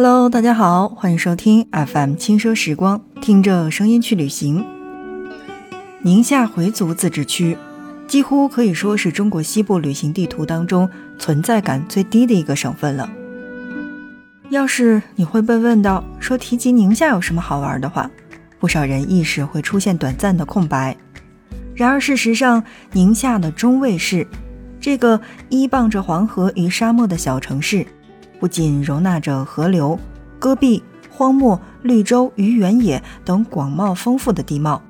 Hello，大家好，欢迎收听 FM 轻奢时光，听着声音去旅行。宁夏回族自治区几乎可以说是中国西部旅行地图当中存在感最低的一个省份了。要是你会被问到说提及宁夏有什么好玩的话，不少人意识会出现短暂的空白。然而事实上，宁夏的中卫市这个依傍着黄河与沙漠的小城市。不仅容纳着河流、戈壁、荒漠、绿洲与原野等广袤丰富的地貌，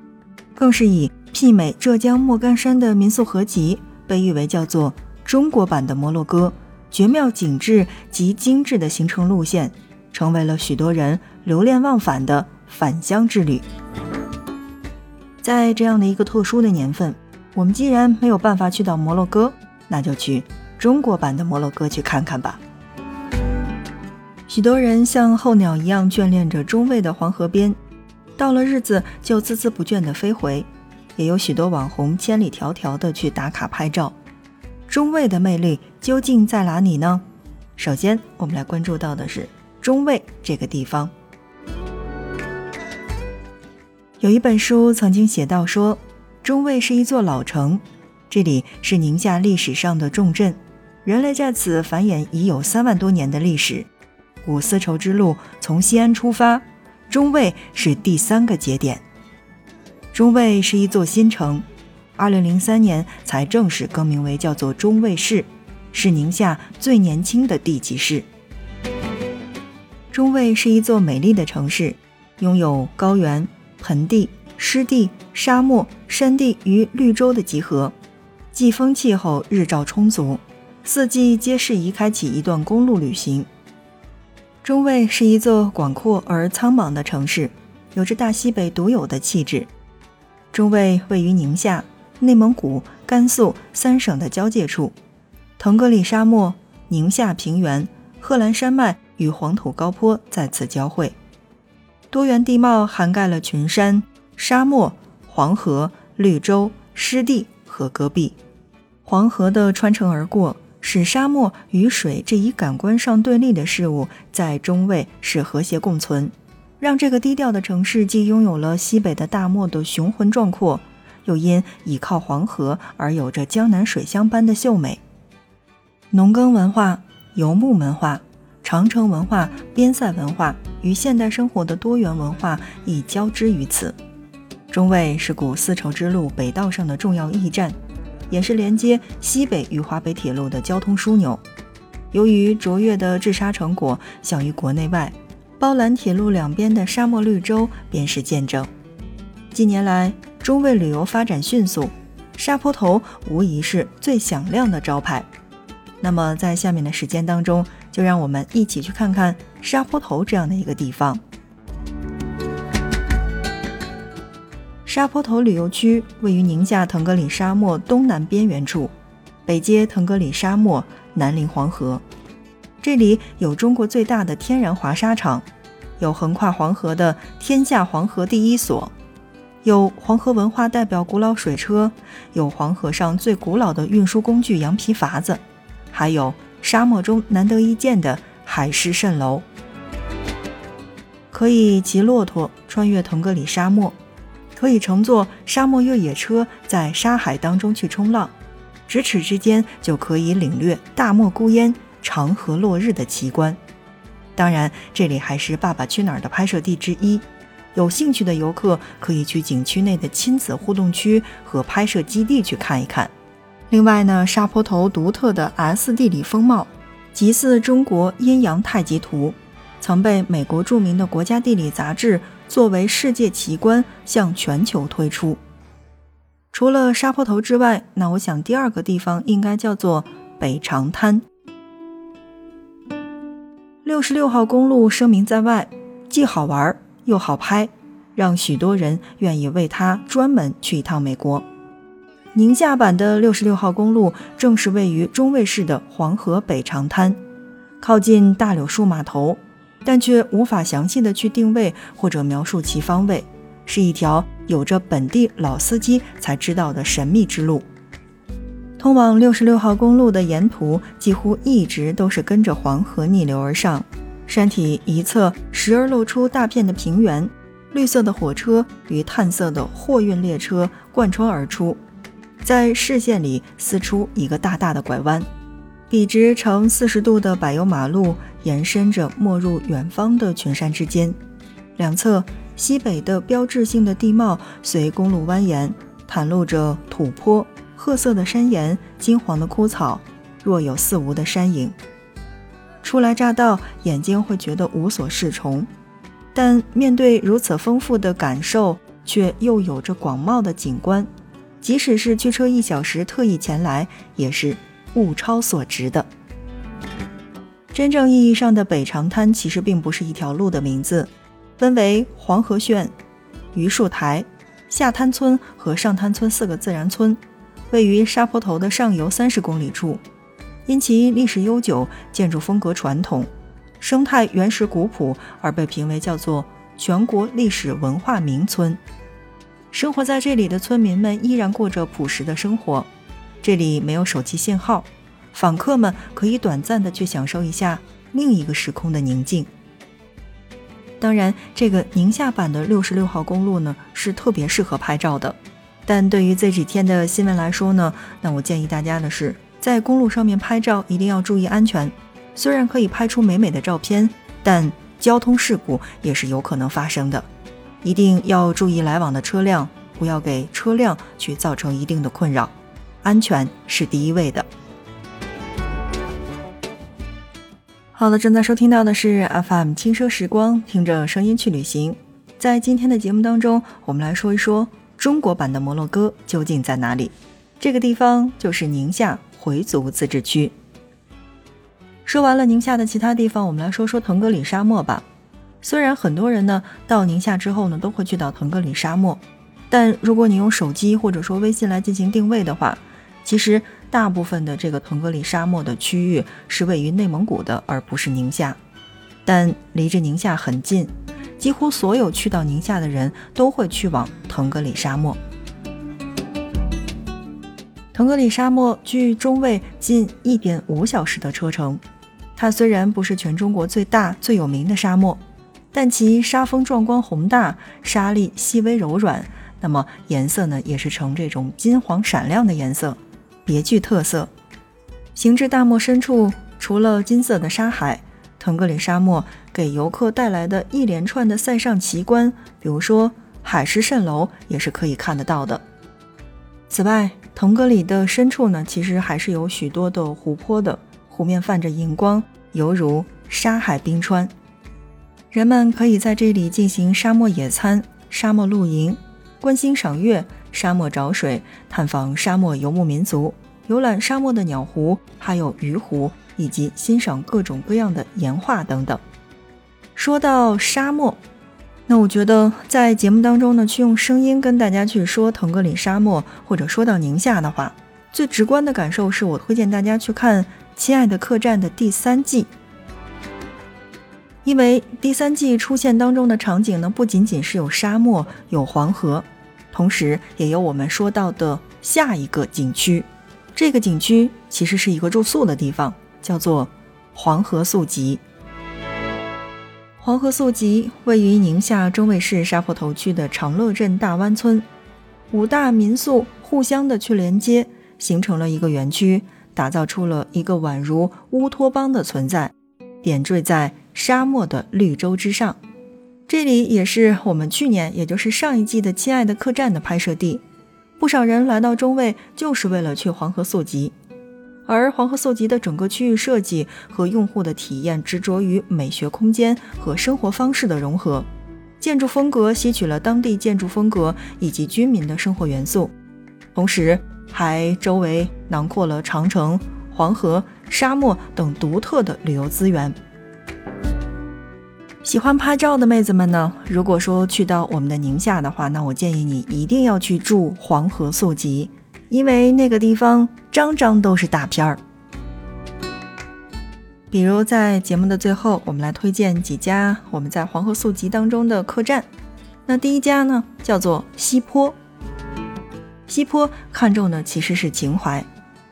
更是以媲美浙江莫干山的民宿合集，被誉为叫做中国版的摩洛哥，绝妙景致及精致的行程路线，成为了许多人流连忘返的返乡之旅。在这样的一个特殊的年份，我们既然没有办法去到摩洛哥，那就去中国版的摩洛哥去看看吧。许多人像候鸟一样眷恋着中卫的黄河边，到了日子就孜孜不倦地飞回。也有许多网红千里迢迢地去打卡拍照。中卫的魅力究竟在哪里呢？首先，我们来关注到的是中卫这个地方。有一本书曾经写到说，中卫是一座老城，这里是宁夏历史上的重镇，人类在此繁衍已有三万多年的历史。古丝绸之路从西安出发，中卫是第三个节点。中卫是一座新城，二零零三年才正式更名为叫做中卫市，是宁夏最年轻的地级市。中卫是一座美丽的城市，拥有高原、盆地、湿地、沙漠、山地与绿洲的集合，季风气候日照充足，四季皆适宜开启一段公路旅行。中卫是一座广阔而苍茫的城市，有着大西北独有的气质。中卫位于宁夏、内蒙古、甘肃三省的交界处，腾格里沙漠、宁夏平原、贺兰山脉与黄土高坡在此交汇，多元地貌涵盖了群山、沙漠、黄河、绿洲、湿地和戈壁。黄河的穿城而过。使沙漠与水这一感官上对立的事物在中卫是和谐共存，让这个低调的城市既拥有了西北的大漠的雄浑壮阔，又因倚靠黄河而有着江南水乡般的秀美。农耕文化、游牧文化、长城文化、边塞文化与现代生活的多元文化亦交织于此。中卫是古丝绸之路北道上的重要驿站。也是连接西北与华北铁路的交通枢纽。由于卓越的治沙成果享誉国内外，包揽铁路两边的沙漠绿洲便是见证。近年来，中卫旅游发展迅速，沙坡头无疑是最响亮的招牌。那么，在下面的时间当中，就让我们一起去看看沙坡头这样的一个地方。沙坡头旅游区位于宁夏腾格里沙漠东南边缘处，北接腾格里沙漠，南临黄河。这里有中国最大的天然滑沙场，有横跨黄河的天下黄河第一所，有黄河文化代表古老水车，有黄河上最古老的运输工具羊皮筏子，还有沙漠中难得一见的海市蜃楼。可以骑骆驼穿越腾格里沙漠。可以乘坐沙漠越野车在沙海当中去冲浪，咫尺之间就可以领略大漠孤烟、长河落日的奇观。当然，这里还是《爸爸去哪儿》的拍摄地之一，有兴趣的游客可以去景区内的亲子互动区和拍摄基地去看一看。另外呢，沙坡头独特的 S 地理风貌，极似中国阴阳太极图，曾被美国著名的国家地理杂志。作为世界奇观向全球推出。除了沙坡头之外，那我想第二个地方应该叫做北长滩。六十六号公路声名在外，既好玩又好拍，让许多人愿意为它专门去一趟美国。宁夏版的六十六号公路正是位于中卫市的黄河北长滩，靠近大柳树码头。但却无法详细的去定位或者描述其方位，是一条有着本地老司机才知道的神秘之路。通往六十六号公路的沿途几乎一直都是跟着黄河逆流而上，山体一侧时而露出大片的平原，绿色的火车与炭色的货运列车贯穿而出，在视线里撕出一个大大的拐弯。笔直呈四十度的柏油马路延伸着没入远方的群山之间，两侧西北的标志性的地貌随公路蜿蜒，袒露着土坡、褐色的山岩、金黄的枯草，若有似无的山影。初来乍到，眼睛会觉得无所适从，但面对如此丰富的感受，却又有着广袤的景观，即使是驱车一小时特意前来，也是。物超所值的。真正意义上的北长滩其实并不是一条路的名字，分为黄河县、榆树台、下滩村和上滩村四个自然村，位于沙坡头的上游三十公里处。因其历史悠久、建筑风格传统、生态原始古朴，而被评为叫做全国历史文化名村。生活在这里的村民们依然过着朴实的生活。这里没有手机信号，访客们可以短暂的去享受一下另一个时空的宁静。当然，这个宁夏版的六十六号公路呢，是特别适合拍照的。但对于这几天的新闻来说呢，那我建议大家的是，在公路上面拍照一定要注意安全。虽然可以拍出美美的照片，但交通事故也是有可能发生的，一定要注意来往的车辆，不要给车辆去造成一定的困扰。安全是第一位的。好的，正在收听到的是 FM 轻奢时光，听着声音去旅行。在今天的节目当中，我们来说一说中国版的摩洛哥究竟在哪里？这个地方就是宁夏回族自治区。说完了宁夏的其他地方，我们来说说腾格里沙漠吧。虽然很多人呢到宁夏之后呢都会去到腾格里沙漠，但如果你用手机或者说微信来进行定位的话，其实，大部分的这个腾格里沙漠的区域是位于内蒙古的，而不是宁夏，但离着宁夏很近，几乎所有去到宁夏的人都会去往腾格里沙漠。腾格里沙漠距中卫近一点五小时的车程，它虽然不是全中国最大最有名的沙漠，但其沙峰壮观宏大，沙粒细微柔软，那么颜色呢，也是呈这种金黄闪亮的颜色。别具特色。行至大漠深处，除了金色的沙海，腾格里沙漠给游客带来的一连串的塞上奇观，比如说海市蜃楼，也是可以看得到的。此外，腾格里的深处呢，其实还是有许多的湖泊的，湖面泛着银光，犹如沙海冰川。人们可以在这里进行沙漠野餐、沙漠露营、观星赏月。沙漠找水，探访沙漠游牧民族，游览沙漠的鸟湖，还有鱼湖，以及欣赏各种各样的岩画等等。说到沙漠，那我觉得在节目当中呢，去用声音跟大家去说腾格里沙漠，或者说到宁夏的话，最直观的感受是我推荐大家去看《亲爱的客栈》的第三季，因为第三季出现当中的场景呢，不仅仅是有沙漠，有黄河。同时，也有我们说到的下一个景区，这个景区其实是一个住宿的地方，叫做黄河宿集。黄河宿集位于宁夏中卫市沙坡头区的长乐镇大湾村，五大民宿互相的去连接，形成了一个园区，打造出了一个宛如乌托邦的存在，点缀在沙漠的绿洲之上。这里也是我们去年，也就是上一季的《亲爱的客栈》的拍摄地。不少人来到中卫，就是为了去黄河宿集。而黄河宿集的整个区域设计和用户的体验，执着于美学空间和生活方式的融合。建筑风格吸取了当地建筑风格以及居民的生活元素，同时还周围囊括了长城、黄河、沙漠等独特的旅游资源。喜欢拍照的妹子们呢？如果说去到我们的宁夏的话，那我建议你一定要去住黄河宿集，因为那个地方张张都是大片儿。比如在节目的最后，我们来推荐几家我们在黄河宿集当中的客栈。那第一家呢，叫做西坡。西坡看中的其实是情怀，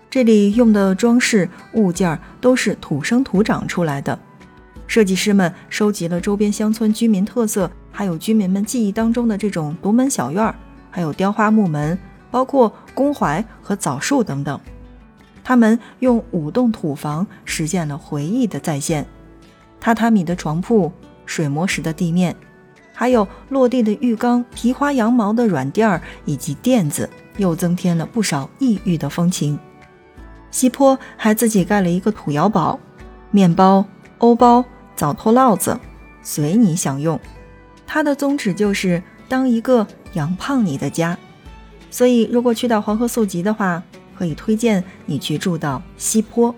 这里用的装饰物件都是土生土长出来的。设计师们收集了周边乡村居民特色，还有居民们记忆当中的这种独门小院儿，还有雕花木门，包括宫槐和枣树等等。他们用五栋土房实现了回忆的再现，榻榻米的床铺、水磨石的地面，还有落地的浴缸、提花羊毛的软垫儿以及垫子，又增添了不少异域的风情。西坡还自己盖了一个土窑堡，面包、欧包、早托烙子，随你享用。它的宗旨就是当一个养胖你的家，所以如果去到黄河宿集的话。可以推荐你去住到西坡。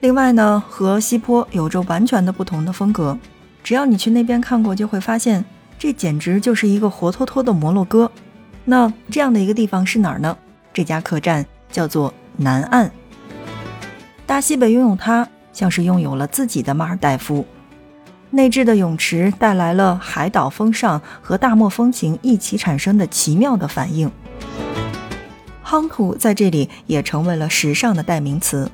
另外呢，和西坡有着完全的不同的风格。只要你去那边看过，就会发现这简直就是一个活脱脱的摩洛哥。那这样的一个地方是哪儿呢？这家客栈叫做南岸。大西北拥有它，像是拥有了自己的马尔代夫。内置的泳池带来了海岛风尚和大漠风情一起产生的奇妙的反应。夯土在这里也成为了时尚的代名词，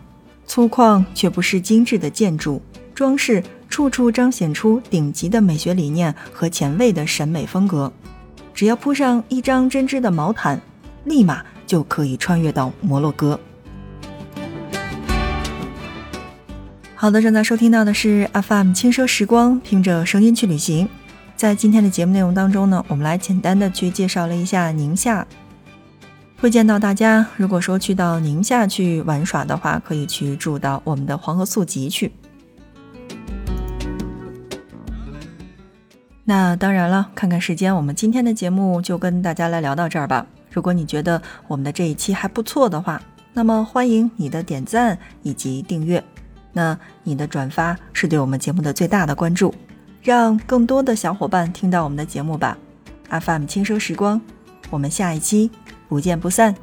粗犷却不失精致的建筑装饰，处处彰显出顶级的美学理念和前卫的审美风格。只要铺上一张针织的毛毯，立马就可以穿越到摩洛哥。好的，正在收听到的是 FM 轻奢时光，听着声音去旅行。在今天的节目内容当中呢，我们来简单的去介绍了一下宁夏。推荐到大家，如果说去到宁夏去玩耍的话，可以去住到我们的黄河宿集去。那当然了，看看时间，我们今天的节目就跟大家来聊到这儿吧。如果你觉得我们的这一期还不错的话，那么欢迎你的点赞以及订阅。那你的转发是对我们节目的最大的关注，让更多的小伙伴听到我们的节目吧。FM 轻奢时光，我们下一期。不见不散。